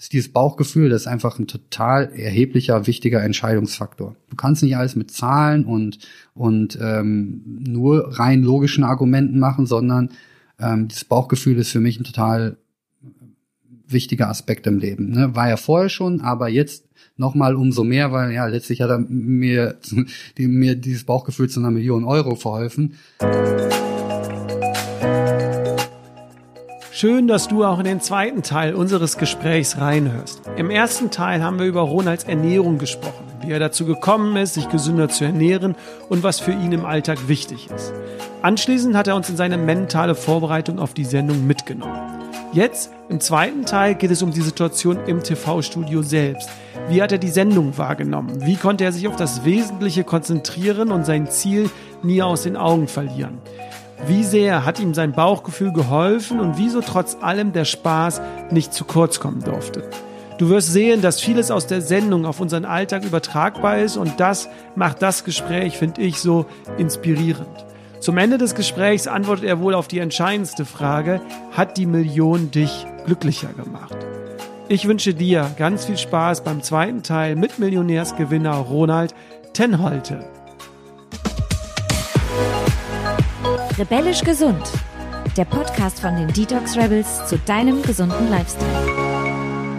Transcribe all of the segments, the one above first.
ist dieses Bauchgefühl, das ist einfach ein total erheblicher, wichtiger Entscheidungsfaktor. Du kannst nicht alles mit Zahlen und, und ähm, nur rein logischen Argumenten machen, sondern ähm, dieses Bauchgefühl ist für mich ein total wichtiger Aspekt im Leben. Ne? War ja vorher schon, aber jetzt nochmal umso mehr, weil ja letztlich hat er mir, die, mir dieses Bauchgefühl zu einer Million Euro verholfen. Schön, dass du auch in den zweiten Teil unseres Gesprächs reinhörst. Im ersten Teil haben wir über Ronalds Ernährung gesprochen, wie er dazu gekommen ist, sich gesünder zu ernähren und was für ihn im Alltag wichtig ist. Anschließend hat er uns in seine mentale Vorbereitung auf die Sendung mitgenommen. Jetzt, im zweiten Teil, geht es um die Situation im TV-Studio selbst. Wie hat er die Sendung wahrgenommen? Wie konnte er sich auf das Wesentliche konzentrieren und sein Ziel nie aus den Augen verlieren? Wie sehr hat ihm sein Bauchgefühl geholfen und wieso trotz allem der Spaß nicht zu kurz kommen durfte. Du wirst sehen, dass vieles aus der Sendung auf unseren Alltag übertragbar ist und das macht das Gespräch, finde ich, so inspirierend. Zum Ende des Gesprächs antwortet er wohl auf die entscheidendste Frage, hat die Million dich glücklicher gemacht? Ich wünsche dir ganz viel Spaß beim zweiten Teil mit Millionärsgewinner Ronald Tenholte. Rebellisch gesund. Der Podcast von den Detox Rebels zu deinem gesunden Lifestyle.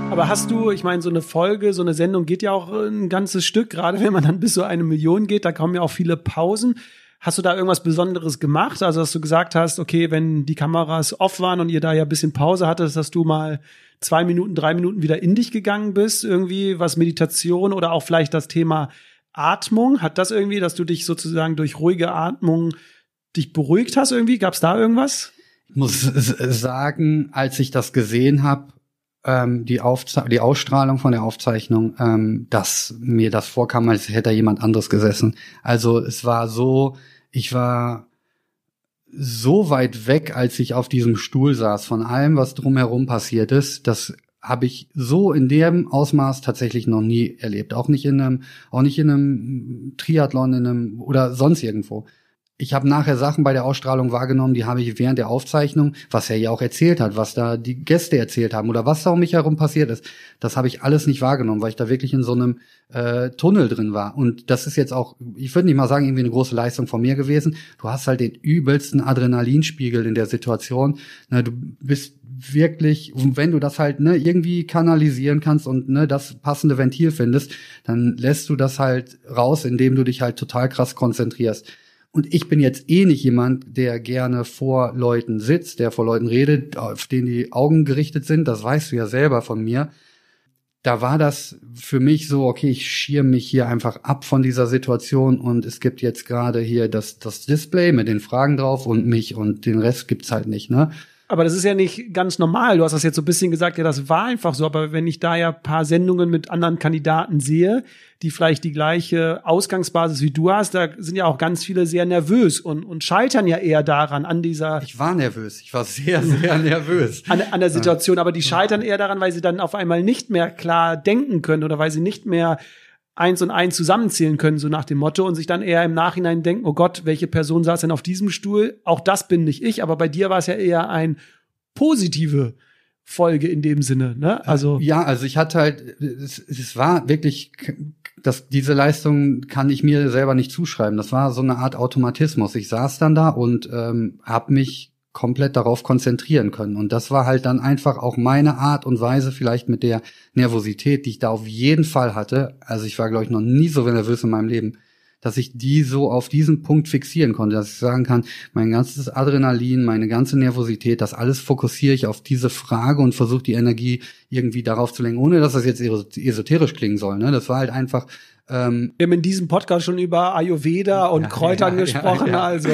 Aber hast du, ich meine, so eine Folge, so eine Sendung geht ja auch ein ganzes Stück, gerade wenn man dann bis so eine Million geht, da kommen ja auch viele Pausen. Hast du da irgendwas Besonderes gemacht? Also, dass du gesagt hast, okay, wenn die Kameras off waren und ihr da ja ein bisschen Pause hattet, dass du mal zwei Minuten, drei Minuten wieder in dich gegangen bist, irgendwie was Meditation oder auch vielleicht das Thema Atmung? Hat das irgendwie, dass du dich sozusagen durch ruhige Atmung dich beruhigt hast irgendwie? Gab es da irgendwas? Ich muss sagen, als ich das gesehen habe, ähm, die, Aufze die Ausstrahlung von der Aufzeichnung, ähm, dass mir das vorkam, als hätte da jemand anderes gesessen. Also es war so, ich war so weit weg, als ich auf diesem Stuhl saß, von allem, was drumherum passiert ist, das habe ich so in dem Ausmaß tatsächlich noch nie erlebt. Auch nicht in einem, auch nicht in einem Triathlon, in einem oder sonst irgendwo ich habe nachher Sachen bei der Ausstrahlung wahrgenommen, die habe ich während der Aufzeichnung, was er ja auch erzählt hat, was da die Gäste erzählt haben oder was da um mich herum passiert ist, das habe ich alles nicht wahrgenommen, weil ich da wirklich in so einem äh, Tunnel drin war. Und das ist jetzt auch, ich würde nicht mal sagen, irgendwie eine große Leistung von mir gewesen. Du hast halt den übelsten Adrenalinspiegel in der Situation. Na, du bist wirklich, wenn du das halt ne, irgendwie kanalisieren kannst und ne, das passende Ventil findest, dann lässt du das halt raus, indem du dich halt total krass konzentrierst. Und ich bin jetzt eh nicht jemand, der gerne vor Leuten sitzt, der vor Leuten redet, auf denen die Augen gerichtet sind. Das weißt du ja selber von mir. Da war das für mich so, okay, ich schirme mich hier einfach ab von dieser Situation und es gibt jetzt gerade hier das, das Display mit den Fragen drauf und mich und den Rest gibt's halt nicht, ne? Aber das ist ja nicht ganz normal. Du hast das jetzt so ein bisschen gesagt, ja, das war einfach so. Aber wenn ich da ja paar Sendungen mit anderen Kandidaten sehe, die vielleicht die gleiche Ausgangsbasis wie du hast, da sind ja auch ganz viele sehr nervös und, und scheitern ja eher daran, an dieser. Ich war nervös. Ich war sehr, sehr nervös. An, an der Situation. Aber die scheitern eher daran, weil sie dann auf einmal nicht mehr klar denken können oder weil sie nicht mehr eins und eins zusammenzählen können, so nach dem Motto, und sich dann eher im Nachhinein denken, oh Gott, welche Person saß denn auf diesem Stuhl? Auch das bin nicht ich, aber bei dir war es ja eher ein positive Folge in dem Sinne, ne? Also ja, also ich hatte halt, es, es war wirklich, das, diese Leistung kann ich mir selber nicht zuschreiben. Das war so eine Art Automatismus. Ich saß dann da und ähm, habe mich komplett darauf konzentrieren können. Und das war halt dann einfach auch meine Art und Weise, vielleicht mit der Nervosität, die ich da auf jeden Fall hatte. Also ich war, glaube ich, noch nie so nervös in meinem Leben, dass ich die so auf diesen Punkt fixieren konnte, dass ich sagen kann, mein ganzes Adrenalin, meine ganze Nervosität, das alles fokussiere ich auf diese Frage und versuche die Energie irgendwie darauf zu lenken, ohne dass das jetzt esoterisch klingen soll. Ne? Das war halt einfach ähm, Wir haben in diesem Podcast schon über Ayurveda und ja, Kräutern ja, gesprochen, ja, also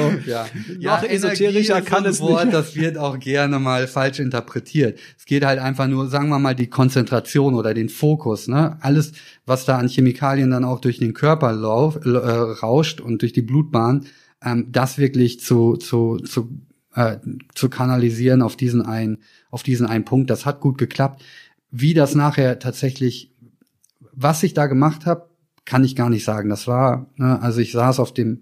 noch esoterischer kann es Wort, nicht. Das wird auch gerne mal falsch interpretiert. Es geht halt einfach nur, sagen wir mal, die Konzentration oder den Fokus. Ne? Alles, was da an Chemikalien dann auch durch den Körper lauf, äh, rauscht und durch die Blutbahn, ähm, das wirklich zu, zu, zu, äh, zu kanalisieren auf diesen einen, auf diesen einen Punkt. Das hat gut geklappt. Wie das nachher tatsächlich, was ich da gemacht habe, kann ich gar nicht sagen. Das war, ne, also ich saß auf dem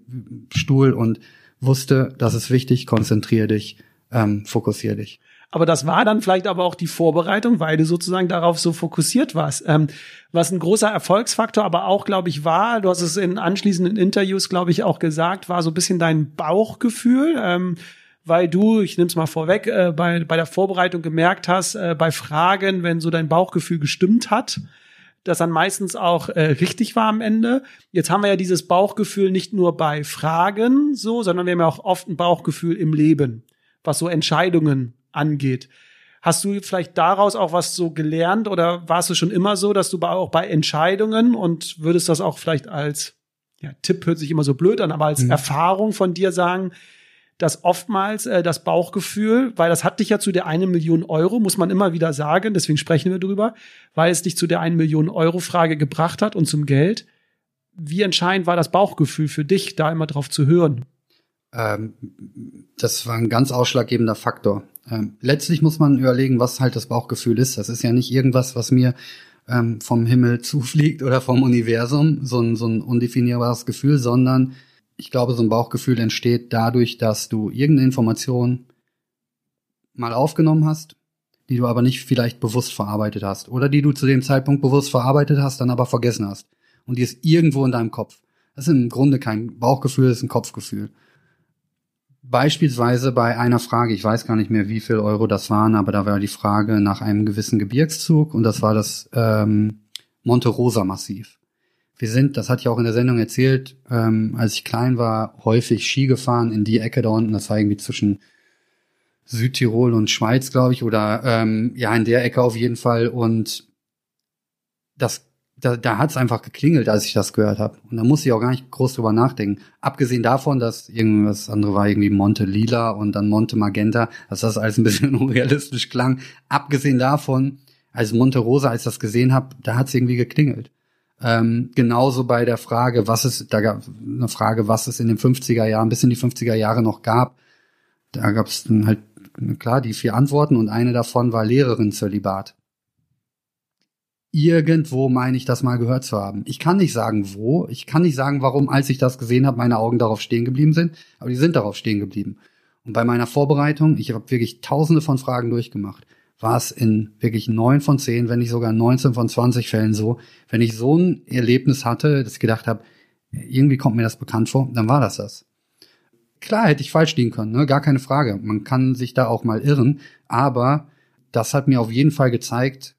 Stuhl und wusste, das ist wichtig, konzentrier dich, ähm, fokussier dich. Aber das war dann vielleicht aber auch die Vorbereitung, weil du sozusagen darauf so fokussiert warst. Ähm, was ein großer Erfolgsfaktor aber auch, glaube ich, war, du hast es in anschließenden Interviews, glaube ich, auch gesagt, war so ein bisschen dein Bauchgefühl. Ähm, weil du, ich nehme es mal vorweg, äh, bei, bei der Vorbereitung gemerkt hast, äh, bei Fragen, wenn so dein Bauchgefühl gestimmt hat, das dann meistens auch äh, richtig war am Ende. Jetzt haben wir ja dieses Bauchgefühl nicht nur bei Fragen so, sondern wir haben ja auch oft ein Bauchgefühl im Leben, was so Entscheidungen angeht. Hast du vielleicht daraus auch was so gelernt oder warst du schon immer so, dass du auch bei Entscheidungen und würdest das auch vielleicht als ja, Tipp hört sich immer so blöd an, aber als mhm. Erfahrung von dir sagen, dass oftmals äh, das Bauchgefühl, weil das hat dich ja zu der eine Million Euro, muss man immer wieder sagen, deswegen sprechen wir drüber, weil es dich zu der eine Million Euro Frage gebracht hat und zum Geld. Wie entscheidend war das Bauchgefühl für dich, da immer drauf zu hören? Ähm, das war ein ganz ausschlaggebender Faktor. Ähm, letztlich muss man überlegen, was halt das Bauchgefühl ist. Das ist ja nicht irgendwas, was mir ähm, vom Himmel zufliegt oder vom Universum, so ein, so ein undefinierbares Gefühl, sondern ich glaube, so ein Bauchgefühl entsteht dadurch, dass du irgendeine Information mal aufgenommen hast, die du aber nicht vielleicht bewusst verarbeitet hast oder die du zu dem Zeitpunkt bewusst verarbeitet hast, dann aber vergessen hast. Und die ist irgendwo in deinem Kopf. Das ist im Grunde kein Bauchgefühl, das ist ein Kopfgefühl. Beispielsweise bei einer Frage, ich weiß gar nicht mehr, wie viel Euro das waren, aber da war die Frage nach einem gewissen Gebirgszug und das war das ähm, Monte Rosa Massiv. Wir sind, das hatte ich auch in der Sendung erzählt, ähm, als ich klein war, häufig Ski gefahren in die Ecke da unten. Das war irgendwie zwischen Südtirol und Schweiz, glaube ich, oder ähm, ja, in der Ecke auf jeden Fall. Und das, da, da hat es einfach geklingelt, als ich das gehört habe. Und da musste ich auch gar nicht groß drüber nachdenken. Abgesehen davon, dass irgendwas andere war, irgendwie Monte Lila und dann Monte Magenta, dass das alles ein bisschen unrealistisch klang. Abgesehen davon, als Monte Rosa, als ich das gesehen habe, da hat es irgendwie geklingelt. Ähm, genauso bei der Frage, was es, da gab eine Frage, was es in den 50er Jahren, bis in die 50er Jahre noch gab. Da gab es dann halt, klar, die vier Antworten und eine davon war Lehrerin Zölibat. Irgendwo meine ich das mal gehört zu haben. Ich kann nicht sagen, wo. Ich kann nicht sagen, warum, als ich das gesehen habe, meine Augen darauf stehen geblieben sind. Aber die sind darauf stehen geblieben. Und bei meiner Vorbereitung, ich habe wirklich tausende von Fragen durchgemacht war es in wirklich neun von zehn, wenn nicht sogar 19 von 20 Fällen so. Wenn ich so ein Erlebnis hatte, dass ich gedacht habe, irgendwie kommt mir das bekannt vor, dann war das das. Klar hätte ich falsch liegen können, ne? gar keine Frage. Man kann sich da auch mal irren, aber das hat mir auf jeden Fall gezeigt,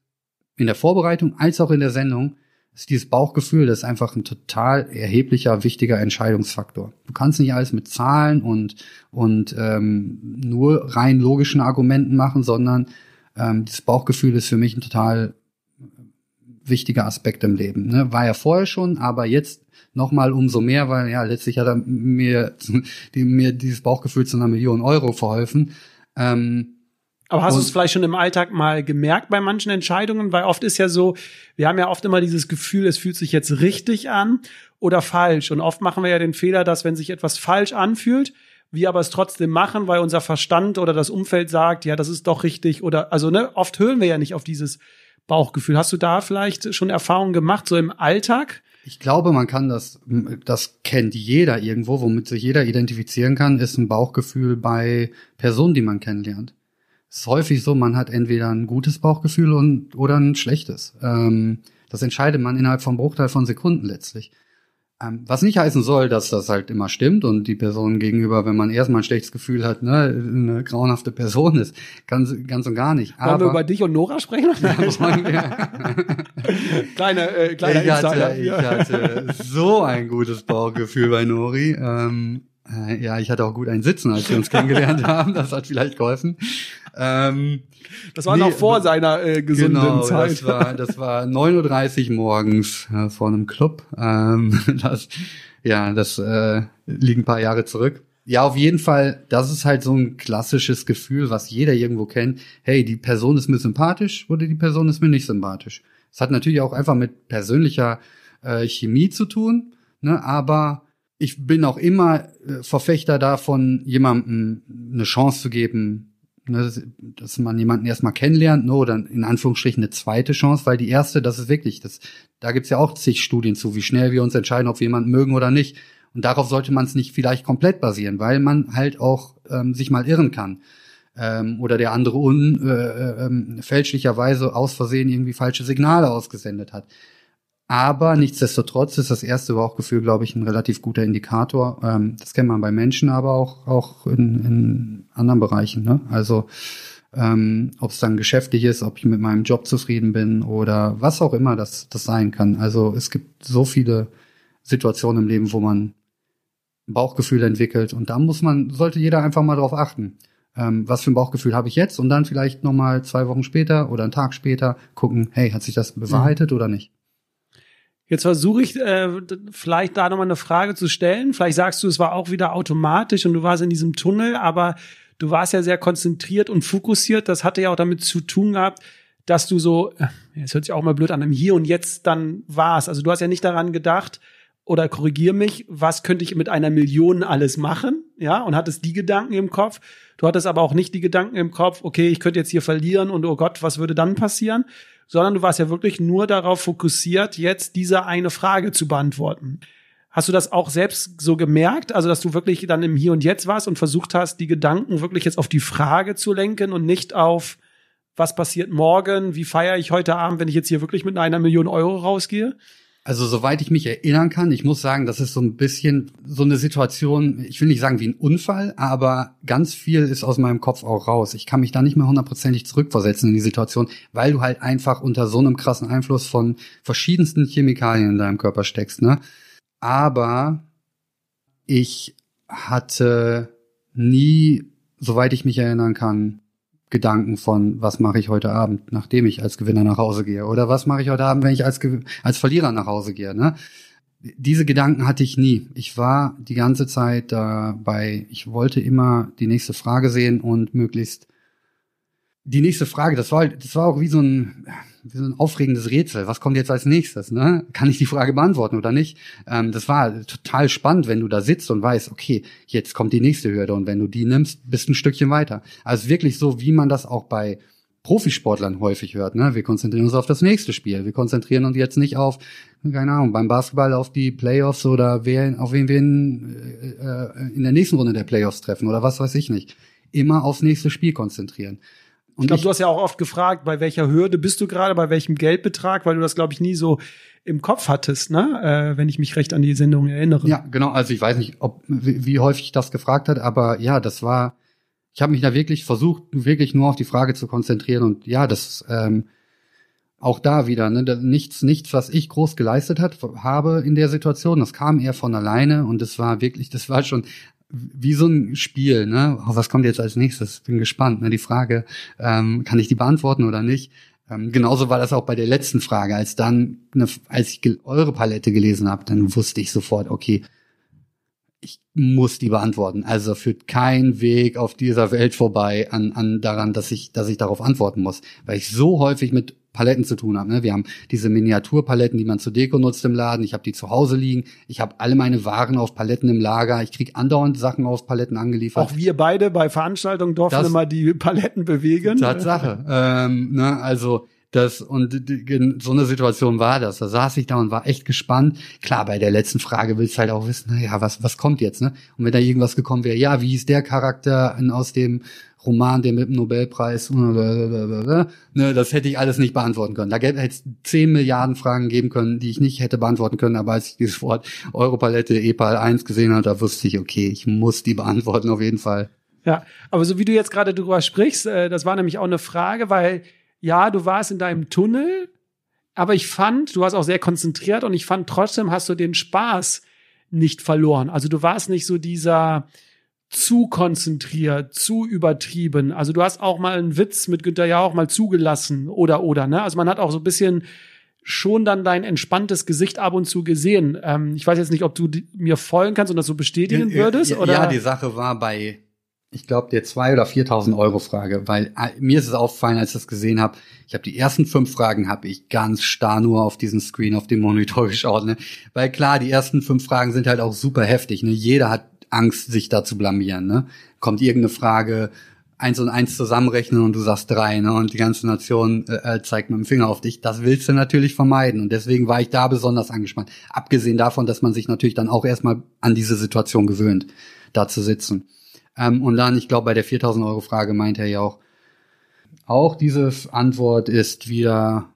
in der Vorbereitung als auch in der Sendung, ist dieses Bauchgefühl, das ist einfach ein total erheblicher, wichtiger Entscheidungsfaktor. Du kannst nicht alles mit Zahlen und, und ähm, nur rein logischen Argumenten machen, sondern ähm, das Bauchgefühl ist für mich ein total wichtiger Aspekt im Leben. Ne? War ja vorher schon, aber jetzt noch mal umso mehr, weil ja letztlich hat er mir, die, mir dieses Bauchgefühl zu einer Million Euro verholfen. Ähm, aber hast du es vielleicht schon im Alltag mal gemerkt bei manchen Entscheidungen? Weil oft ist ja so, wir haben ja oft immer dieses Gefühl, es fühlt sich jetzt richtig an oder falsch. Und oft machen wir ja den Fehler, dass wenn sich etwas falsch anfühlt, wir aber es trotzdem machen, weil unser Verstand oder das Umfeld sagt, ja, das ist doch richtig oder also ne, oft hören wir ja nicht auf dieses Bauchgefühl. Hast du da vielleicht schon Erfahrungen gemacht so im Alltag? Ich glaube, man kann das, das kennt jeder irgendwo, womit sich jeder identifizieren kann, ist ein Bauchgefühl bei Personen, die man kennenlernt. Es ist häufig so, man hat entweder ein gutes Bauchgefühl und, oder ein schlechtes. Ähm, das entscheidet man innerhalb vom Bruchteil von Sekunden letztlich. Ähm, was nicht heißen soll, dass das halt immer stimmt und die Person gegenüber, wenn man erstmal ein schlechtes Gefühl hat, ne, eine grauenhafte Person ist. Ganz, ganz und gar nicht. Wollen Aber, wir über dich und Nora sprechen? Ja, kleine, äh, kleiner ich hatte, ich hatte so ein gutes Bauchgefühl bei Nori. Ähm, äh, ja, ich hatte auch gut ein Sitzen, als wir uns kennengelernt haben. Das hat vielleicht geholfen. Ähm, das war nee, noch vor seiner äh, gesunden genau, Zeit. Das war, das war 9.30 Uhr morgens äh, vor einem Club. Ähm, das, ja, das äh, liegt ein paar Jahre zurück. Ja, auf jeden Fall, das ist halt so ein klassisches Gefühl, was jeder irgendwo kennt. Hey, die Person ist mir sympathisch oder die Person ist mir nicht sympathisch. Es hat natürlich auch einfach mit persönlicher äh, Chemie zu tun, ne, aber ich bin auch immer äh, Verfechter davon, jemandem eine Chance zu geben, ne, dass man jemanden erstmal kennenlernt, ne, oder in Anführungsstrichen eine zweite Chance, weil die erste, das ist wirklich, das, da gibt's ja auch zig Studien zu, wie schnell wir uns entscheiden, ob wir jemanden mögen oder nicht. Und darauf sollte man es nicht vielleicht komplett basieren, weil man halt auch ähm, sich mal irren kann. ähm, oder der andere un, äh, äh, fälschlicherweise aus Versehen irgendwie falsche Signale ausgesendet hat. Aber nichtsdestotrotz ist das erste Bauchgefühl, glaube ich, ein relativ guter Indikator. Ähm, das kennt man bei Menschen, aber auch, auch in, in anderen Bereichen. Ne? Also ähm, ob es dann geschäftlich ist, ob ich mit meinem Job zufrieden bin oder was auch immer das, das sein kann. Also es gibt so viele Situationen im Leben, wo man Bauchgefühl entwickelt und da muss man, sollte jeder einfach mal drauf achten. Ähm, was für ein Bauchgefühl habe ich jetzt und dann vielleicht nochmal zwei Wochen später oder einen Tag später gucken, hey, hat sich das bewahrheitet mhm. oder nicht? Jetzt versuche ich äh, vielleicht da nochmal eine Frage zu stellen. Vielleicht sagst du, es war auch wieder automatisch und du warst in diesem Tunnel, aber du warst ja sehr konzentriert und fokussiert. Das hatte ja auch damit zu tun gehabt, dass du so, es hört sich auch mal blöd an, im Hier und Jetzt dann warst. Also du hast ja nicht daran gedacht, oder korrigier mich, was könnte ich mit einer Million alles machen? Ja, und hattest die Gedanken im Kopf. Du hattest aber auch nicht die Gedanken im Kopf, okay, ich könnte jetzt hier verlieren und oh Gott, was würde dann passieren? Sondern du warst ja wirklich nur darauf fokussiert, jetzt diese eine Frage zu beantworten. Hast du das auch selbst so gemerkt? Also, dass du wirklich dann im Hier und Jetzt warst und versucht hast, die Gedanken wirklich jetzt auf die Frage zu lenken und nicht auf, was passiert morgen? Wie feiere ich heute Abend, wenn ich jetzt hier wirklich mit einer Million Euro rausgehe? Also soweit ich mich erinnern kann, ich muss sagen, das ist so ein bisschen so eine Situation, ich will nicht sagen wie ein Unfall, aber ganz viel ist aus meinem Kopf auch raus. Ich kann mich da nicht mehr hundertprozentig zurückversetzen in die Situation, weil du halt einfach unter so einem krassen Einfluss von verschiedensten Chemikalien in deinem Körper steckst, ne? Aber ich hatte nie, soweit ich mich erinnern kann, Gedanken von, was mache ich heute Abend, nachdem ich als Gewinner nach Hause gehe? Oder was mache ich heute Abend, wenn ich als, als Verlierer nach Hause gehe? Ne? Diese Gedanken hatte ich nie. Ich war die ganze Zeit dabei, ich wollte immer die nächste Frage sehen und möglichst die nächste Frage, das war, das war auch wie so ein, so ein aufregendes Rätsel. Was kommt jetzt als nächstes? Ne? Kann ich die Frage beantworten oder nicht? Ähm, das war total spannend, wenn du da sitzt und weißt, okay, jetzt kommt die nächste Hürde und wenn du die nimmst, bist ein Stückchen weiter. Also wirklich so, wie man das auch bei Profisportlern häufig hört. Ne? Wir konzentrieren uns auf das nächste Spiel. Wir konzentrieren uns jetzt nicht auf, keine Ahnung, beim Basketball auf die Playoffs oder wer, auf wen wir in, äh, in der nächsten Runde der Playoffs treffen oder was weiß ich nicht. Immer aufs nächste Spiel konzentrieren. Und ich glaube, du hast ja auch oft gefragt, bei welcher Hürde bist du gerade, bei welchem Geldbetrag, weil du das, glaube ich, nie so im Kopf hattest, ne? Äh, wenn ich mich recht an die Sendung erinnere. Ja, genau. Also ich weiß nicht, ob wie, wie häufig das gefragt hat, aber ja, das war. Ich habe mich da wirklich versucht, wirklich nur auf die Frage zu konzentrieren und ja, das ähm, auch da wieder ne, nichts, nichts, was ich groß geleistet hat, habe in der Situation. Das kam eher von alleine und es war wirklich, das war schon wie so ein Spiel, ne? Oh, was kommt jetzt als nächstes? Bin gespannt. Ne? Die Frage, ähm, kann ich die beantworten oder nicht? Ähm, genauso war das auch bei der letzten Frage. Als dann, ne, als ich eure Palette gelesen habe, dann wusste ich sofort, okay, ich muss die beantworten. Also führt kein Weg auf dieser Welt vorbei an, an daran, dass ich, dass ich darauf antworten muss, weil ich so häufig mit Paletten zu tun habe. Ne? Wir haben diese Miniaturpaletten, die man zur Deko nutzt im Laden. Ich habe die zu Hause liegen. Ich habe alle meine Waren auf Paletten im Lager. Ich krieg andauernd Sachen auf Paletten angeliefert. Auch wir beide bei Veranstaltungen durften das, immer die Paletten bewegen. Tatsache. ähm, ne? Also das und so eine Situation war das. Da saß ich da und war echt gespannt. Klar, bei der letzten Frage willst du halt auch wissen, naja, was was kommt jetzt, ne? Und wenn da irgendwas gekommen wäre, ja, wie ist der Charakter aus dem Roman, der mit dem Nobelpreis, ne, das hätte ich alles nicht beantworten können. Da hätte es zehn Milliarden Fragen geben können, die ich nicht hätte beantworten können, aber als ich dieses Wort Europalette EPAL 1 gesehen habe, da wusste ich, okay, ich muss die beantworten auf jeden Fall. Ja, aber so wie du jetzt gerade drüber sprichst, äh, das war nämlich auch eine Frage, weil ja, du warst in deinem Tunnel, aber ich fand, du warst auch sehr konzentriert und ich fand trotzdem hast du den Spaß nicht verloren. Also du warst nicht so dieser, zu konzentriert, zu übertrieben. Also du hast auch mal einen Witz mit Günther ja auch mal zugelassen oder oder ne? Also man hat auch so ein bisschen schon dann dein entspanntes Gesicht ab und zu gesehen. Ähm, ich weiß jetzt nicht, ob du mir folgen kannst und das so bestätigen würdest. Ja, oder? ja, die Sache war bei, ich glaube, der zwei oder 4.000 Euro Frage, weil äh, mir ist es aufgefallen, als ich das gesehen habe. Ich habe die ersten fünf Fragen habe ich ganz starr nur auf diesen Screen, auf dem Monitor geschaut, ne? Weil klar, die ersten fünf Fragen sind halt auch super heftig, ne? Jeder hat Angst, sich da zu blamieren. Ne? Kommt irgendeine Frage, eins und eins zusammenrechnen und du sagst drei, ne? Und die ganze Nation äh, äh, zeigt mit dem Finger auf dich. Das willst du natürlich vermeiden. Und deswegen war ich da besonders angespannt. Abgesehen davon, dass man sich natürlich dann auch erstmal an diese Situation gewöhnt, da zu sitzen. Ähm, und dann, ich glaube, bei der 4000 Euro Frage meint er ja auch, auch diese Antwort ist wieder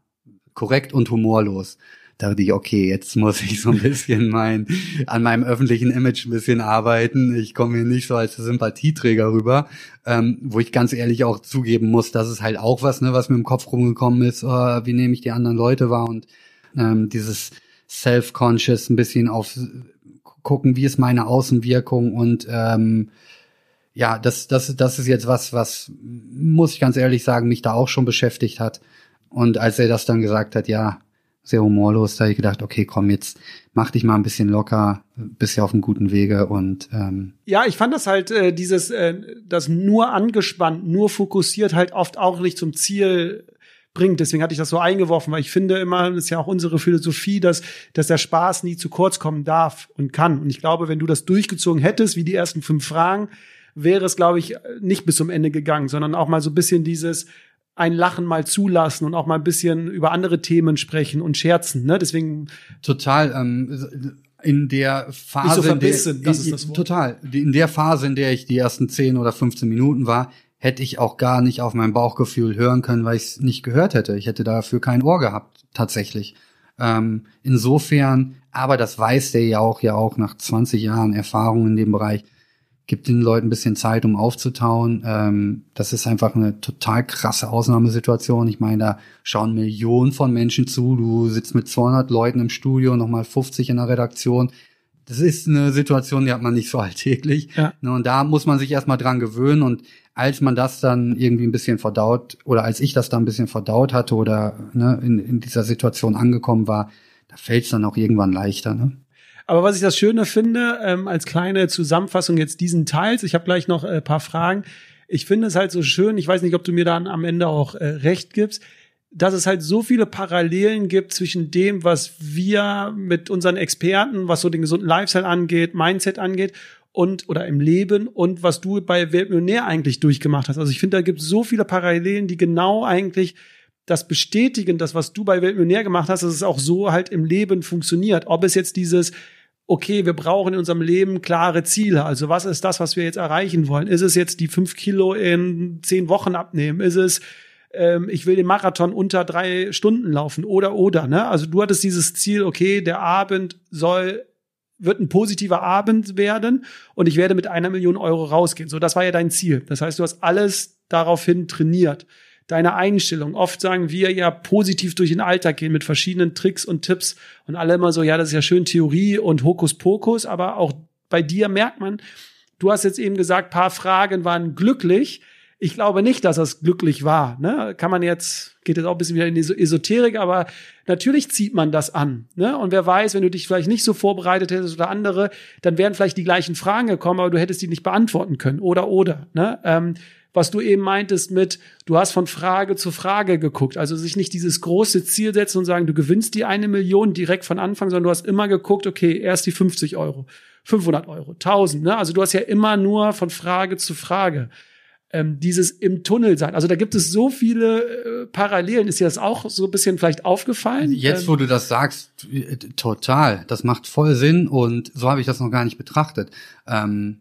korrekt und humorlos. Da dachte ich, okay, jetzt muss ich so ein bisschen mein, an meinem öffentlichen Image ein bisschen arbeiten. Ich komme hier nicht so als Sympathieträger rüber, ähm, wo ich ganz ehrlich auch zugeben muss, dass es halt auch was, ne, was mir im Kopf rumgekommen ist, oh, wie nehme ich die anderen Leute wahr und ähm, dieses Self-Conscious ein bisschen auf gucken, wie ist meine Außenwirkung und ähm, ja, das, das, das ist jetzt was, was, muss ich ganz ehrlich sagen, mich da auch schon beschäftigt hat. Und als er das dann gesagt hat, ja, sehr humorlos, da habe ich gedacht, okay, komm, jetzt mach dich mal ein bisschen locker, bist ja auf einem guten Wege und ähm Ja, ich fand das halt, äh, dieses, äh, das nur angespannt, nur fokussiert halt oft auch nicht zum Ziel bringt. Deswegen hatte ich das so eingeworfen, weil ich finde immer, das ist ja auch unsere Philosophie, dass, dass der Spaß nie zu kurz kommen darf und kann. Und ich glaube, wenn du das durchgezogen hättest, wie die ersten fünf Fragen, wäre es, glaube ich, nicht bis zum Ende gegangen, sondern auch mal so ein bisschen dieses ein Lachen mal zulassen und auch mal ein bisschen über andere Themen sprechen und scherzen. Ne? Deswegen total ähm, in der Phase, so verbissen, der, das ist das Wort. total in der Phase, in der ich die ersten 10 oder 15 Minuten war, hätte ich auch gar nicht auf mein Bauchgefühl hören können, weil ich es nicht gehört hätte. Ich hätte dafür kein Ohr gehabt, tatsächlich. Ähm, insofern, aber das weiß der ja auch, ja auch nach 20 Jahren Erfahrung in dem Bereich, gibt den Leuten ein bisschen Zeit, um aufzutauen. Ähm, das ist einfach eine total krasse Ausnahmesituation. Ich meine, da schauen Millionen von Menschen zu. Du sitzt mit 200 Leuten im Studio, nochmal 50 in der Redaktion. Das ist eine Situation, die hat man nicht so alltäglich. Ja. Ne, und da muss man sich erstmal dran gewöhnen. Und als man das dann irgendwie ein bisschen verdaut, oder als ich das dann ein bisschen verdaut hatte oder ne, in, in dieser Situation angekommen war, da fällt es dann auch irgendwann leichter. Ne? Aber was ich das Schöne finde, ähm, als kleine Zusammenfassung jetzt diesen Teils, ich habe gleich noch ein äh, paar Fragen. Ich finde es halt so schön, ich weiß nicht, ob du mir dann am Ende auch äh, recht gibst, dass es halt so viele Parallelen gibt zwischen dem, was wir mit unseren Experten, was so den gesunden Lifestyle angeht, Mindset angeht und oder im Leben und was du bei Weltmillionär eigentlich durchgemacht hast. Also ich finde, da gibt es so viele Parallelen, die genau eigentlich das bestätigen, das, was du bei Weltmillionär gemacht hast, dass es auch so halt im Leben funktioniert. Ob es jetzt dieses, okay, wir brauchen in unserem Leben klare Ziele. Also was ist das, was wir jetzt erreichen wollen? Ist es jetzt die fünf Kilo in zehn Wochen abnehmen? Ist es, ähm, ich will den Marathon unter drei Stunden laufen oder oder, ne? Also du hattest dieses Ziel, okay, der Abend soll wird ein positiver Abend werden und ich werde mit einer Million Euro rausgehen. So, das war ja dein Ziel. Das heißt, du hast alles daraufhin trainiert deine Einstellung. Oft sagen wir ja positiv durch den Alltag gehen mit verschiedenen Tricks und Tipps und alle immer so, ja, das ist ja schön Theorie und Hokuspokus, aber auch bei dir merkt man, du hast jetzt eben gesagt, paar Fragen waren glücklich. Ich glaube nicht, dass das glücklich war. Ne? Kann man jetzt, geht jetzt auch ein bisschen wieder in die Esoterik, aber natürlich zieht man das an. Ne? Und wer weiß, wenn du dich vielleicht nicht so vorbereitet hättest oder andere, dann wären vielleicht die gleichen Fragen gekommen, aber du hättest die nicht beantworten können. Oder, oder. Ne? Ähm, was du eben meintest mit, du hast von Frage zu Frage geguckt. Also sich nicht dieses große Ziel setzen und sagen, du gewinnst die eine Million direkt von Anfang, sondern du hast immer geguckt, okay, erst die 50 Euro, 500 Euro, 1000. Ne? Also du hast ja immer nur von Frage zu Frage. Ähm, dieses im Tunnel sein. Also da gibt es so viele äh, Parallelen. Ist dir das auch so ein bisschen vielleicht aufgefallen? Jetzt, wo du das sagst, äh, total. Das macht voll Sinn und so habe ich das noch gar nicht betrachtet. Ähm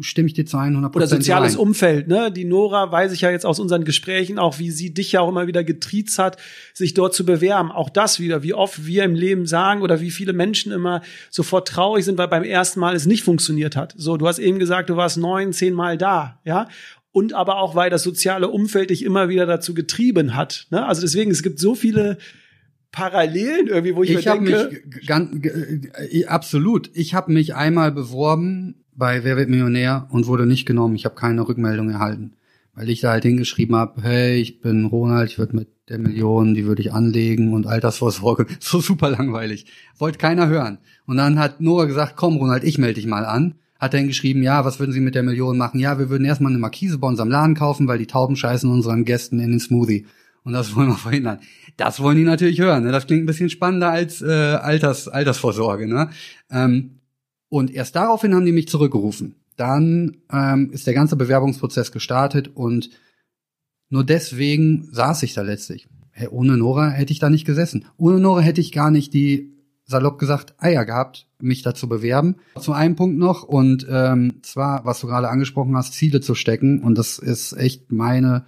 stimme ich dir zu 100 Oder soziales rein. Umfeld, ne? Die Nora weiß ich ja jetzt aus unseren Gesprächen auch, wie sie dich ja auch immer wieder getriezt hat, sich dort zu bewerben. Auch das wieder, wie oft wir im Leben sagen oder wie viele Menschen immer sofort traurig sind, weil beim ersten Mal es nicht funktioniert hat. So, du hast eben gesagt, du warst neun, zehn Mal da, ja? Und aber auch, weil das soziale Umfeld dich immer wieder dazu getrieben hat. Ne? Also deswegen, es gibt so viele Parallelen irgendwie, wo ich, ich mir denke. Mich ganz, äh, absolut. Ich habe mich einmal beworben bei Wer wird Millionär und wurde nicht genommen. Ich habe keine Rückmeldung erhalten, weil ich da halt hingeschrieben habe, hey, ich bin Ronald, ich würde mit der Million, die würde ich anlegen und Altersvorsorge. So super langweilig. Wollte keiner hören. Und dann hat Noah gesagt, komm Ronald, ich melde dich mal an. Hat er geschrieben, ja, was würden Sie mit der Million machen? Ja, wir würden erstmal eine Markise bei unserem Laden kaufen, weil die Tauben scheißen unseren Gästen in den Smoothie. Und das wollen wir verhindern. Das wollen die natürlich hören. Ne? Das klingt ein bisschen spannender als äh, Alters, Altersvorsorge. Ne? Ähm, und erst daraufhin haben die mich zurückgerufen. Dann ähm, ist der ganze Bewerbungsprozess gestartet und nur deswegen saß ich da letztlich. Hey, ohne Nora hätte ich da nicht gesessen. Ohne Nora hätte ich gar nicht die salopp gesagt Eier gehabt, mich dazu bewerben. Zu einem Punkt noch und ähm, zwar, was du gerade angesprochen hast, Ziele zu stecken und das ist echt meine,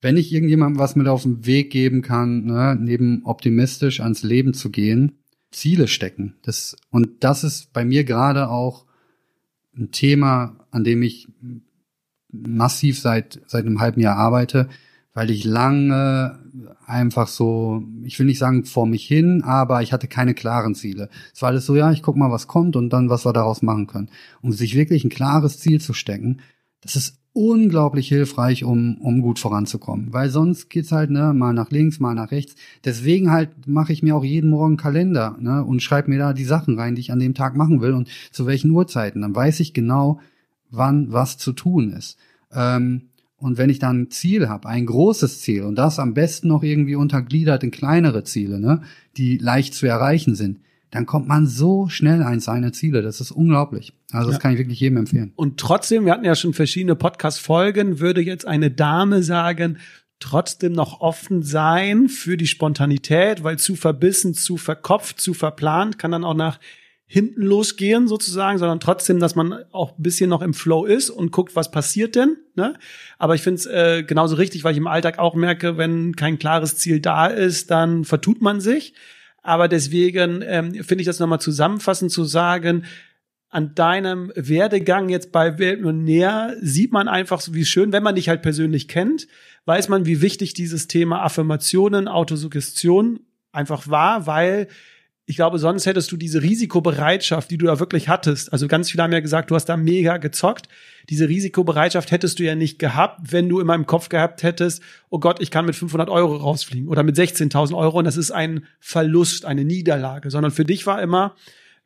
wenn ich irgendjemandem was mit auf den Weg geben kann, ne, neben optimistisch ans Leben zu gehen, Ziele stecken. Das und das ist bei mir gerade auch ein Thema, an dem ich massiv seit seit einem halben Jahr arbeite weil ich lange einfach so, ich will nicht sagen vor mich hin, aber ich hatte keine klaren Ziele. Es war alles so, ja, ich guck mal, was kommt und dann, was wir daraus machen können. Um sich wirklich ein klares Ziel zu stecken, das ist unglaublich hilfreich, um, um gut voranzukommen. Weil sonst geht's halt, ne, mal nach links, mal nach rechts. Deswegen halt mache ich mir auch jeden Morgen einen Kalender, ne, und schreibe mir da die Sachen rein, die ich an dem Tag machen will und zu welchen Uhrzeiten. Dann weiß ich genau, wann was zu tun ist. Ähm, und wenn ich dann ein Ziel habe, ein großes Ziel und das am besten noch irgendwie untergliedert in kleinere Ziele, ne, die leicht zu erreichen sind, dann kommt man so schnell an seine Ziele. Das ist unglaublich. Also das ja. kann ich wirklich jedem empfehlen. Und trotzdem, wir hatten ja schon verschiedene Podcast-Folgen, würde jetzt eine Dame sagen, trotzdem noch offen sein für die Spontanität, weil zu verbissen, zu verkopft, zu verplant kann dann auch nach hinten losgehen sozusagen, sondern trotzdem, dass man auch ein bisschen noch im Flow ist und guckt, was passiert denn. Ne? Aber ich finde es äh, genauso richtig, weil ich im Alltag auch merke, wenn kein klares Ziel da ist, dann vertut man sich. Aber deswegen ähm, finde ich das nochmal zusammenfassend zu sagen, an deinem Werdegang jetzt bei Weltmillionär sieht man einfach so, wie schön, wenn man dich halt persönlich kennt, weiß man, wie wichtig dieses Thema Affirmationen, Autosuggestion einfach war, weil ich glaube, sonst hättest du diese Risikobereitschaft, die du da wirklich hattest. Also ganz viele haben ja gesagt, du hast da mega gezockt. Diese Risikobereitschaft hättest du ja nicht gehabt, wenn du in meinem Kopf gehabt hättest, oh Gott, ich kann mit 500 Euro rausfliegen oder mit 16.000 Euro und das ist ein Verlust, eine Niederlage. Sondern für dich war immer,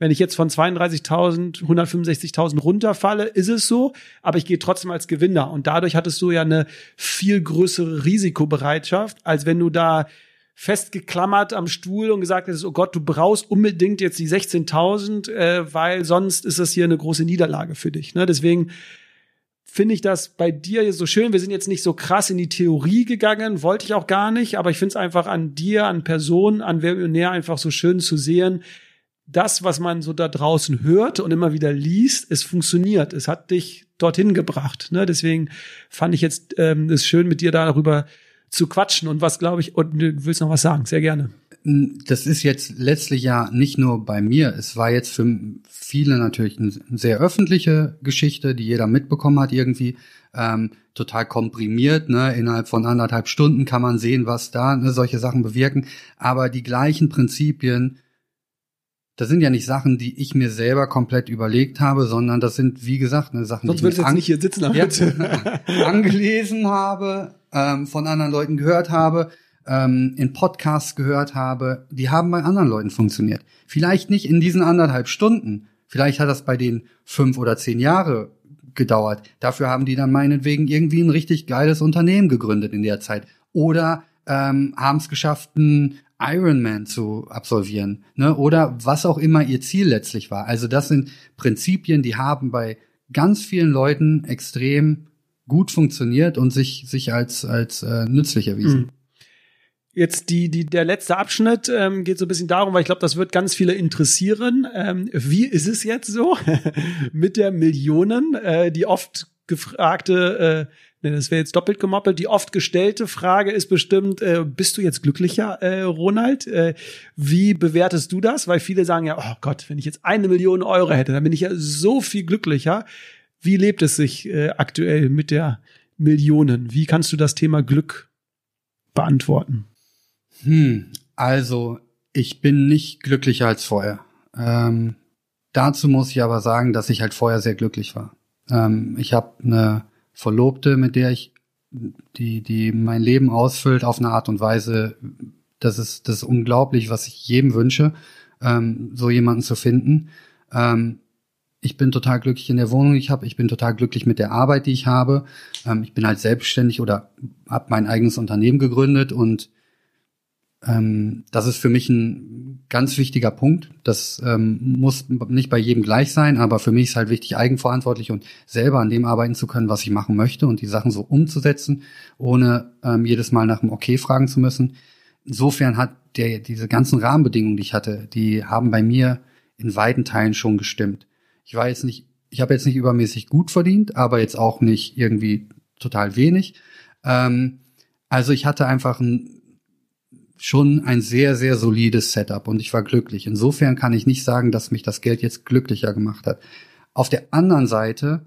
wenn ich jetzt von 32.000, 165.000 runterfalle, ist es so, aber ich gehe trotzdem als Gewinner. Und dadurch hattest du ja eine viel größere Risikobereitschaft, als wenn du da festgeklammert am Stuhl und gesagt hättest, oh Gott, du brauchst unbedingt jetzt die 16.000, äh, weil sonst ist das hier eine große Niederlage für dich. Ne? Deswegen finde ich das bei dir so schön. Wir sind jetzt nicht so krass in die Theorie gegangen, wollte ich auch gar nicht, aber ich finde es einfach an dir, an Personen, an Verionär einfach so schön zu sehen, das, was man so da draußen hört und immer wieder liest, es funktioniert. Es hat dich dorthin gebracht. Ne? Deswegen fand ich jetzt ähm, es schön, mit dir darüber zu quatschen und was, glaube ich, und du willst noch was sagen, sehr gerne. Das ist jetzt letztlich ja nicht nur bei mir. Es war jetzt für viele natürlich eine sehr öffentliche Geschichte, die jeder mitbekommen hat irgendwie. Ähm, total komprimiert, ne? innerhalb von anderthalb Stunden kann man sehen, was da ne, solche Sachen bewirken. Aber die gleichen Prinzipien, das sind ja nicht Sachen, die ich mir selber komplett überlegt habe, sondern das sind, wie gesagt, ne, Sachen, Sonst die ich jetzt nicht hier sitzen, ja, angelesen habe, ähm, von anderen Leuten gehört habe, ähm, in Podcasts gehört habe, die haben bei anderen Leuten funktioniert. Vielleicht nicht in diesen anderthalb Stunden. Vielleicht hat das bei denen fünf oder zehn Jahre gedauert. Dafür haben die dann meinetwegen irgendwie ein richtig geiles Unternehmen gegründet in der Zeit. Oder ähm, haben es geschafft, einen Ironman zu absolvieren. Ne? Oder was auch immer ihr Ziel letztlich war. Also das sind Prinzipien, die haben bei ganz vielen Leuten extrem gut funktioniert und sich, sich als, als äh, nützlich erwiesen. Mhm. Jetzt die, die, der letzte Abschnitt ähm, geht so ein bisschen darum, weil ich glaube, das wird ganz viele interessieren. Ähm, wie ist es jetzt so mit der Millionen, äh, die oft gefragte, äh, das wäre jetzt doppelt gemoppelt, die oft gestellte Frage ist bestimmt, äh, bist du jetzt glücklicher, äh, Ronald? Äh, wie bewertest du das? Weil viele sagen ja, oh Gott, wenn ich jetzt eine Million Euro hätte, dann bin ich ja so viel glücklicher. Wie lebt es sich äh, aktuell mit der Millionen? Wie kannst du das Thema Glück beantworten? Hm, also ich bin nicht glücklicher als vorher. Ähm, dazu muss ich aber sagen, dass ich halt vorher sehr glücklich war. Ähm, ich habe eine Verlobte, mit der ich die die mein Leben ausfüllt auf eine Art und Weise, das ist das ist unglaublich, was ich jedem wünsche, ähm, so jemanden zu finden. Ähm, ich bin total glücklich in der Wohnung, die ich habe. Ich bin total glücklich mit der Arbeit, die ich habe. Ähm, ich bin halt selbstständig oder habe mein eigenes Unternehmen gegründet und ähm, das ist für mich ein ganz wichtiger Punkt. Das ähm, muss nicht bei jedem gleich sein, aber für mich ist halt wichtig, eigenverantwortlich und selber an dem arbeiten zu können, was ich machen möchte und die Sachen so umzusetzen, ohne ähm, jedes Mal nach dem Okay fragen zu müssen. insofern hat der, diese ganzen Rahmenbedingungen, die ich hatte, die haben bei mir in weiten Teilen schon gestimmt. Ich war jetzt nicht, ich habe jetzt nicht übermäßig gut verdient, aber jetzt auch nicht irgendwie total wenig. Ähm, also ich hatte einfach ein, schon ein sehr, sehr solides Setup und ich war glücklich. Insofern kann ich nicht sagen, dass mich das Geld jetzt glücklicher gemacht hat. Auf der anderen Seite,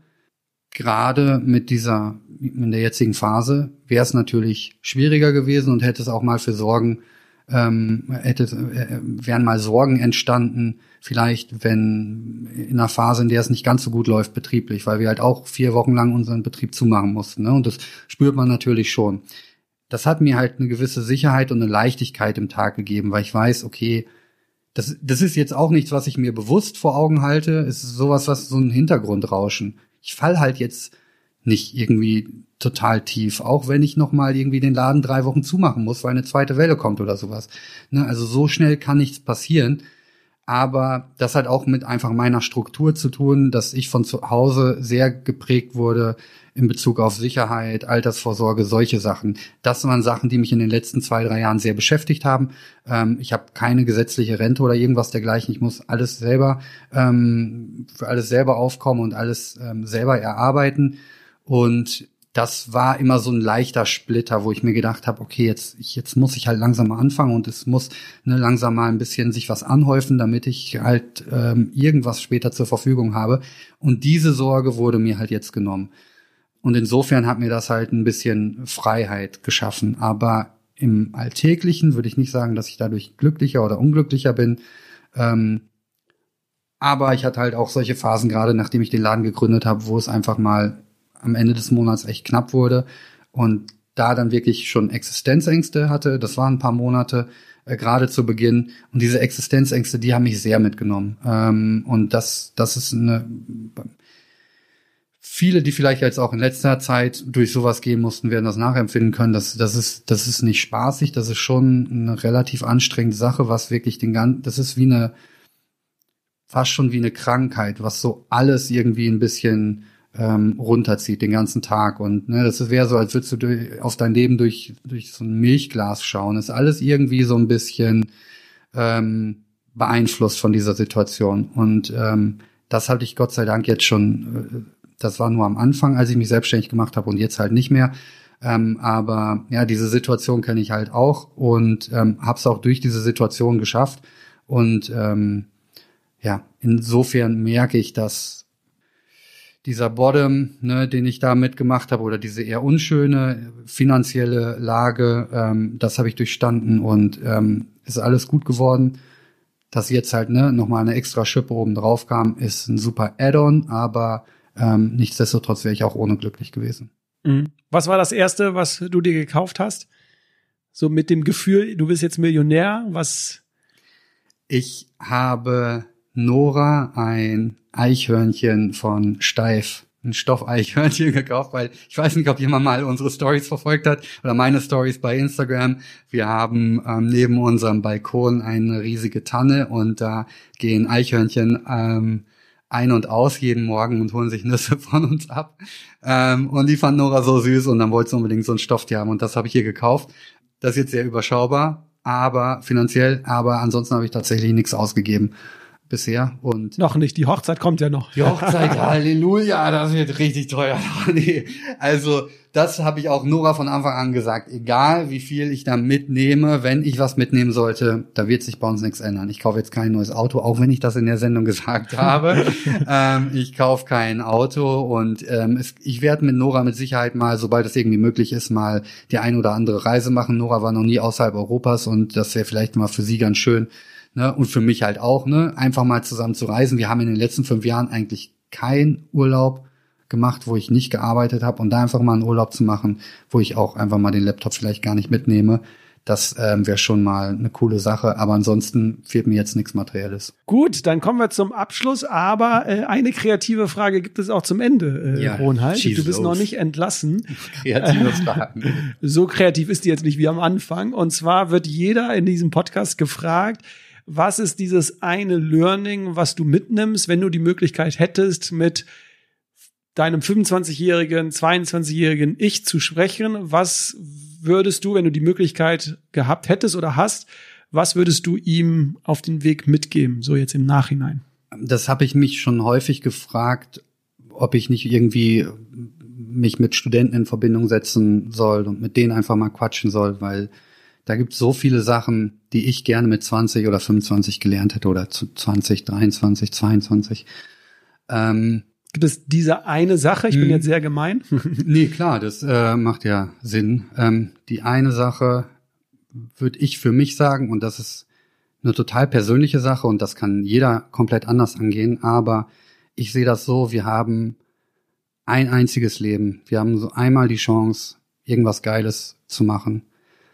gerade mit dieser, in der jetzigen Phase, wäre es natürlich schwieriger gewesen und hätte es auch mal für Sorgen, ähm, hätte, äh, wären mal Sorgen entstanden, vielleicht wenn in einer Phase, in der es nicht ganz so gut läuft betrieblich, weil wir halt auch vier Wochen lang unseren Betrieb zumachen mussten. Ne? Und das spürt man natürlich schon das hat mir halt eine gewisse Sicherheit und eine Leichtigkeit im Tag gegeben, weil ich weiß, okay, das, das ist jetzt auch nichts, was ich mir bewusst vor Augen halte. Es ist sowas, was so ein Hintergrundrauschen. Ich fall halt jetzt nicht irgendwie total tief, auch wenn ich noch mal irgendwie den Laden drei Wochen zumachen muss, weil eine zweite Welle kommt oder sowas. Ne, also so schnell kann nichts passieren. Aber das hat auch mit einfach meiner Struktur zu tun, dass ich von zu Hause sehr geprägt wurde in Bezug auf Sicherheit, Altersvorsorge, solche Sachen. Das waren Sachen, die mich in den letzten zwei, drei Jahren sehr beschäftigt haben. Ähm, ich habe keine gesetzliche Rente oder irgendwas dergleichen. Ich muss alles selber ähm, für alles selber aufkommen und alles ähm, selber erarbeiten. Und das war immer so ein leichter Splitter, wo ich mir gedacht habe, okay, jetzt, ich, jetzt muss ich halt langsam mal anfangen und es muss ne, langsam mal ein bisschen sich was anhäufen, damit ich halt ähm, irgendwas später zur Verfügung habe. Und diese Sorge wurde mir halt jetzt genommen. Und insofern hat mir das halt ein bisschen Freiheit geschaffen. Aber im Alltäglichen würde ich nicht sagen, dass ich dadurch glücklicher oder unglücklicher bin. Ähm, aber ich hatte halt auch solche Phasen, gerade nachdem ich den Laden gegründet habe, wo es einfach mal am Ende des Monats echt knapp wurde und da dann wirklich schon Existenzängste hatte. Das waren ein paar Monate äh, gerade zu Beginn und diese Existenzängste, die haben mich sehr mitgenommen. Ähm, und das, das ist eine viele, die vielleicht jetzt auch in letzter Zeit durch sowas gehen mussten, werden das nachempfinden können. Das, das ist, das ist nicht spaßig. Das ist schon eine relativ anstrengende Sache, was wirklich den ganzen, das ist wie eine, fast schon wie eine Krankheit, was so alles irgendwie ein bisschen ähm, runterzieht den ganzen Tag. Und ne, das wäre so, als würdest du durch, auf dein Leben durch, durch so ein Milchglas schauen. Das ist alles irgendwie so ein bisschen ähm, beeinflusst von dieser Situation. Und ähm, das hatte ich Gott sei Dank jetzt schon, äh, das war nur am Anfang, als ich mich selbstständig gemacht habe und jetzt halt nicht mehr. Ähm, aber ja, diese Situation kenne ich halt auch und ähm, habe es auch durch diese Situation geschafft. Und ähm, ja, insofern merke ich, dass dieser Bottom, ne, den ich da mitgemacht habe, oder diese eher unschöne finanzielle Lage, ähm, das habe ich durchstanden und ähm, ist alles gut geworden. Dass jetzt halt ne, nochmal eine extra Schippe oben drauf kam, ist ein super Add-on, aber ähm, nichtsdestotrotz wäre ich auch ohne glücklich gewesen. Mhm. Was war das Erste, was du dir gekauft hast? So mit dem Gefühl, du bist jetzt Millionär, was? Ich habe Nora ein Eichhörnchen von Steif, ein Stoffeichhörnchen gekauft, weil ich weiß nicht, ob jemand mal unsere Stories verfolgt hat oder meine Stories bei Instagram. Wir haben ähm, neben unserem Balkon eine riesige Tanne und da gehen Eichhörnchen ähm, ein und aus jeden Morgen und holen sich Nüsse von uns ab. Ähm, und die fand Nora so süß und dann wollte sie unbedingt so ein Stofftier haben und das habe ich hier gekauft. Das ist jetzt sehr überschaubar, aber finanziell, aber ansonsten habe ich tatsächlich nichts ausgegeben bisher. Und noch nicht, die Hochzeit kommt ja noch. Die Hochzeit, Halleluja, das wird richtig teuer. nee, also das habe ich auch Nora von Anfang an gesagt. Egal wie viel ich da mitnehme, wenn ich was mitnehmen sollte, da wird sich bei uns nichts ändern. Ich kaufe jetzt kein neues Auto, auch wenn ich das in der Sendung gesagt habe. ähm, ich kaufe kein Auto und ähm, es, ich werde mit Nora mit Sicherheit mal, sobald es irgendwie möglich ist, mal die ein oder andere Reise machen. Nora war noch nie außerhalb Europas und das wäre vielleicht mal für sie ganz schön, ne, und für mich halt auch, ne, einfach mal zusammen zu reisen. Wir haben in den letzten fünf Jahren eigentlich keinen Urlaub gemacht, wo ich nicht gearbeitet habe und da einfach mal einen Urlaub zu machen, wo ich auch einfach mal den Laptop vielleicht gar nicht mitnehme. Das ähm, wäre schon mal eine coole Sache, aber ansonsten fehlt mir jetzt nichts Materielles. Gut, dann kommen wir zum Abschluss, aber äh, eine kreative Frage gibt es auch zum Ende, äh, ja, Ronald. Du bist noch nicht entlassen. Kreative Fragen. so kreativ ist die jetzt nicht wie am Anfang. Und zwar wird jeder in diesem Podcast gefragt, was ist dieses eine Learning, was du mitnimmst, wenn du die Möglichkeit hättest, mit deinem 25-jährigen, 22-jährigen Ich zu sprechen. Was würdest du, wenn du die Möglichkeit gehabt hättest oder hast, was würdest du ihm auf den Weg mitgeben, so jetzt im Nachhinein? Das habe ich mich schon häufig gefragt, ob ich nicht irgendwie mich mit Studenten in Verbindung setzen soll und mit denen einfach mal quatschen soll, weil da gibt es so viele Sachen, die ich gerne mit 20 oder 25 gelernt hätte oder zu 20, 23, 22. Ähm, Gibt es diese eine Sache? Ich bin hm. jetzt sehr gemein. nee, klar, das äh, macht ja Sinn. Ähm, die eine Sache würde ich für mich sagen, und das ist eine total persönliche Sache und das kann jeder komplett anders angehen, aber ich sehe das so, wir haben ein einziges Leben. Wir haben so einmal die Chance, irgendwas Geiles zu machen.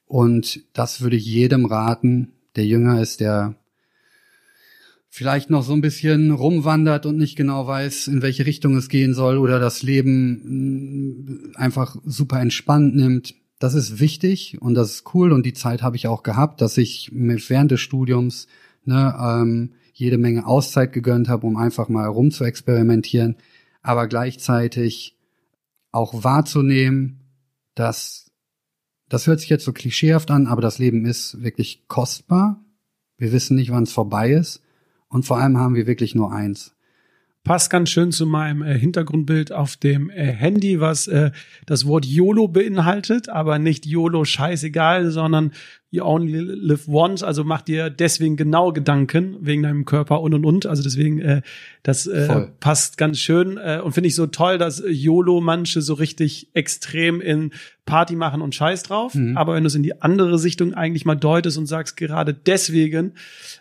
Und das würde ich jedem raten, der jünger ist, der vielleicht noch so ein bisschen rumwandert und nicht genau weiß, in welche Richtung es gehen soll oder das Leben mm, einfach super entspannt nimmt. Das ist wichtig und das ist cool und die Zeit habe ich auch gehabt, dass ich mir während des Studiums ne, ähm, jede Menge Auszeit gegönnt habe, um einfach mal rum zu experimentieren, aber gleichzeitig auch wahrzunehmen, dass das hört sich jetzt so klischeehaft an, aber das Leben ist wirklich kostbar. Wir wissen nicht, wann es vorbei ist und vor allem haben wir wirklich nur eins passt ganz schön zu meinem äh, Hintergrundbild auf dem äh, Handy, was äh, das Wort YOLO beinhaltet, aber nicht YOLO scheißegal, sondern you only live once, also mach dir deswegen genau Gedanken wegen deinem Körper und und und. Also deswegen, äh, das äh, passt ganz schön äh, und finde ich so toll, dass YOLO manche so richtig extrem in Party machen und Scheiß drauf. Mhm. Aber wenn du es in die andere Sichtung eigentlich mal deutest und sagst, gerade deswegen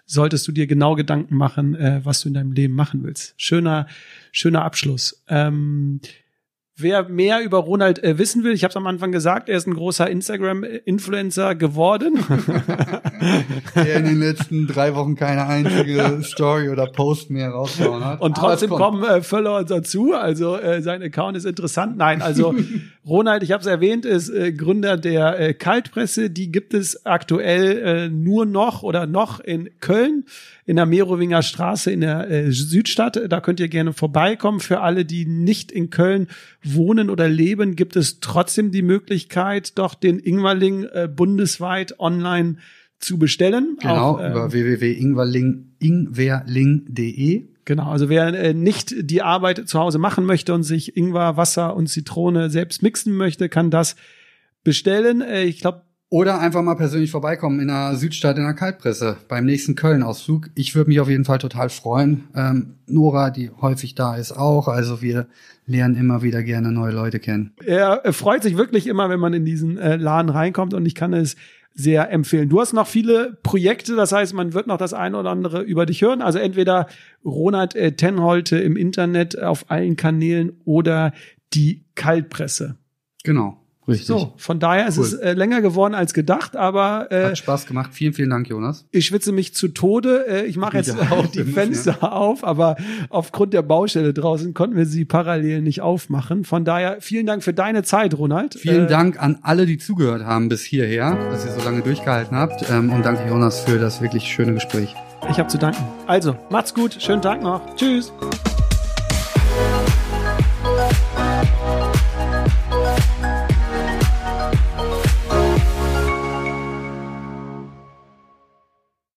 solltest du dir genau Gedanken machen, äh, was du in deinem Leben machen willst. Schöner, schöner Abschluss. Ähm, Wer mehr über Ronald äh, wissen will, ich habe es am Anfang gesagt, er ist ein großer Instagram-Influencer geworden. Der in den letzten drei Wochen keine einzige Story oder Post mehr rausgehauen hat. Und trotzdem kommen äh, Follower dazu. Also äh, sein Account ist interessant. Nein, also Ronald, ich habe es erwähnt, ist äh, Gründer der äh, Kaltpresse. Die gibt es aktuell äh, nur noch oder noch in Köln in der Merowinger Straße in der äh, Südstadt. Da könnt ihr gerne vorbeikommen. Für alle, die nicht in Köln wohnen oder leben, gibt es trotzdem die Möglichkeit, doch den Ingwerling äh, bundesweit online zu bestellen. Genau, Auch, äh, über www.ingwerling.de. Genau, also wer äh, nicht die Arbeit zu Hause machen möchte und sich Ingwer, Wasser und Zitrone selbst mixen möchte, kann das bestellen. Äh, ich glaube, oder einfach mal persönlich vorbeikommen in der Südstadt in der Kaltpresse beim nächsten Köln-Ausflug. Ich würde mich auf jeden Fall total freuen. Ähm, Nora, die häufig da ist, auch. Also wir lernen immer wieder gerne neue Leute kennen. Er freut sich wirklich immer, wenn man in diesen äh, Laden reinkommt und ich kann es sehr empfehlen. Du hast noch viele Projekte, das heißt, man wird noch das eine oder andere über dich hören. Also entweder Ronald äh, Tenholte im Internet auf allen Kanälen oder die Kaltpresse. Genau. Richtig. So, von daher ist es äh, länger geworden als gedacht, aber äh, hat Spaß gemacht. Vielen, vielen Dank, Jonas. Ich schwitze mich zu Tode. Äh, ich mache jetzt ja, auch die Fenster ja. auf, aber aufgrund der Baustelle draußen konnten wir sie parallel nicht aufmachen. Von daher vielen Dank für deine Zeit, Ronald. Vielen äh, Dank an alle, die zugehört haben bis hierher, dass ihr so lange durchgehalten habt. Ähm, und danke, Jonas, für das wirklich schöne Gespräch. Ich habe zu danken. Also, macht's gut. Schönen Tag noch. Tschüss.